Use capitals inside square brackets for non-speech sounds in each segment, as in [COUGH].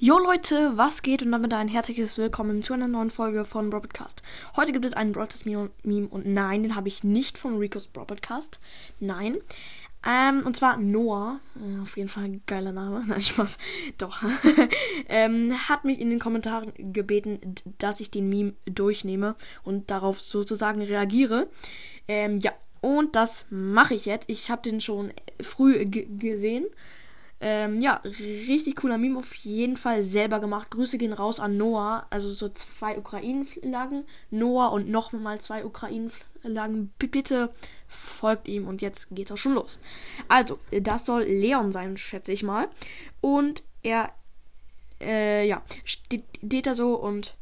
Jo Leute, was geht und damit ein herzliches Willkommen zu einer neuen Folge von Broadcast. Heute gibt es einen Broadcast Meme und nein, den habe ich nicht von Rico's Broadcast. Nein. Ähm, und zwar Noah, äh, auf jeden Fall ein geiler Name, [LAUGHS] nein Spaß, doch, [LAUGHS] ähm, hat mich in den Kommentaren gebeten, dass ich den Meme durchnehme und darauf sozusagen reagiere. Ähm, ja, und das mache ich jetzt. Ich habe den schon früh gesehen ähm, ja, richtig cooler Meme auf jeden Fall selber gemacht. Grüße gehen raus an Noah. Also so zwei Ukrainen-Flaggen. Noah und nochmal zwei Ukrainen-Flaggen. Bitte folgt ihm und jetzt geht es schon los. Also, das soll Leon sein, schätze ich mal. Und er, äh, ja, steht da so und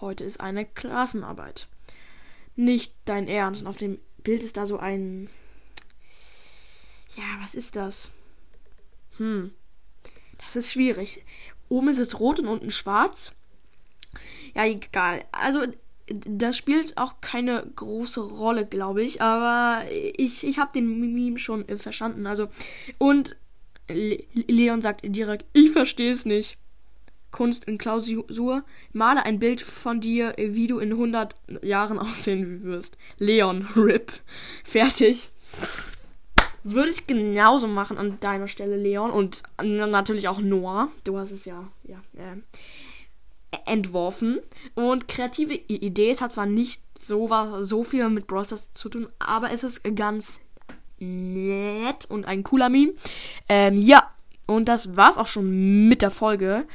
heute ist eine Klassenarbeit. Nicht dein Ernst. Und auf dem Bild ist da so ein. Ja, was ist das? Hm. Das ist schwierig. Oben ist es rot und unten schwarz. Ja, egal. Also, das spielt auch keine große Rolle, glaube ich. Aber ich, ich habe den Meme schon äh, verstanden. Also, und Le Leon sagt direkt, ich verstehe es nicht. Kunst in Klausur. Male ein Bild von dir, wie du in 100 Jahren [LAUGHS] aussehen wirst. Leon, RIP. Fertig. Würde ich genauso machen an deiner Stelle, Leon. Und natürlich auch Noah. Du hast es ja, ja äh, entworfen. Und kreative Idee, es hat zwar nicht so, was, so viel mit Brawl Stars zu tun, aber es ist ganz nett und ein cooler Meme. Ähm, ja, und das war's auch schon mit der Folge.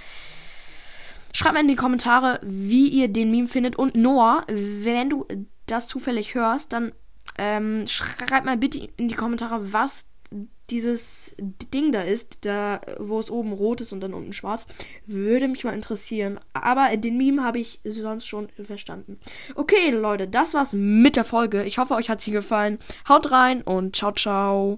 Schreibt mir in die Kommentare, wie ihr den Meme findet. Und Noah, wenn du das zufällig hörst, dann ähm, schreibt mal bitte in die Kommentare, was dieses Ding da ist, da wo es oben rot ist und dann unten schwarz, würde mich mal interessieren. Aber den Meme habe ich sonst schon verstanden. Okay, Leute, das war's mit der Folge. Ich hoffe, euch hat sie gefallen. Haut rein und ciao, ciao.